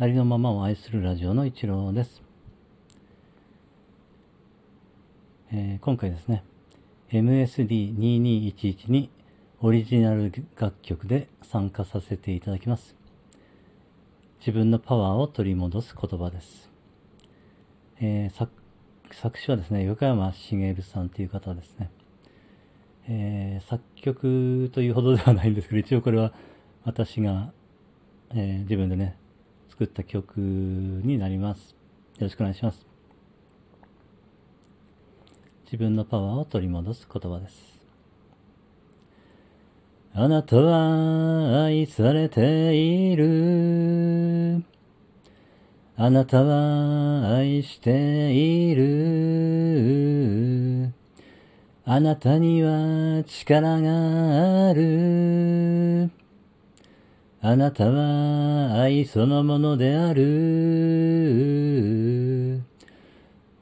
ありのままを愛するラジオの一郎です。えー、今回ですね、MSD2211 にオリジナル楽曲で参加させていただきます。自分のパワーを取り戻す言葉です。えー、作詞はですね、横山茂さんという方ですね。えー、作曲というほどではないんですけど、一応これは私が、えー、自分でね、作った曲になります。よろしくお願いします。自分のパワーを取り戻す言葉です。あなたは愛されている。あなたは愛している。あなたには力がある。あなたは愛そのものである。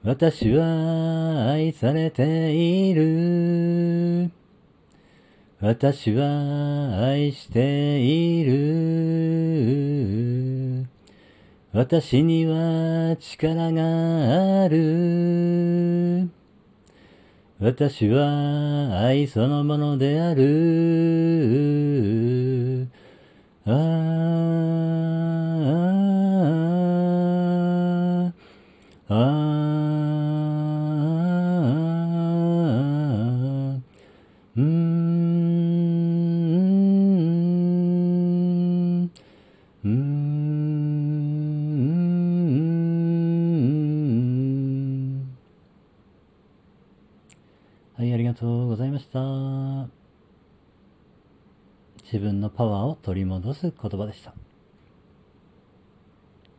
私は愛されている。私は愛している。私には力がある。私は愛そのものである。ああ、ああ、うん、うん。はい、ありがとうございました。自分のパワーを取り戻す言葉でした。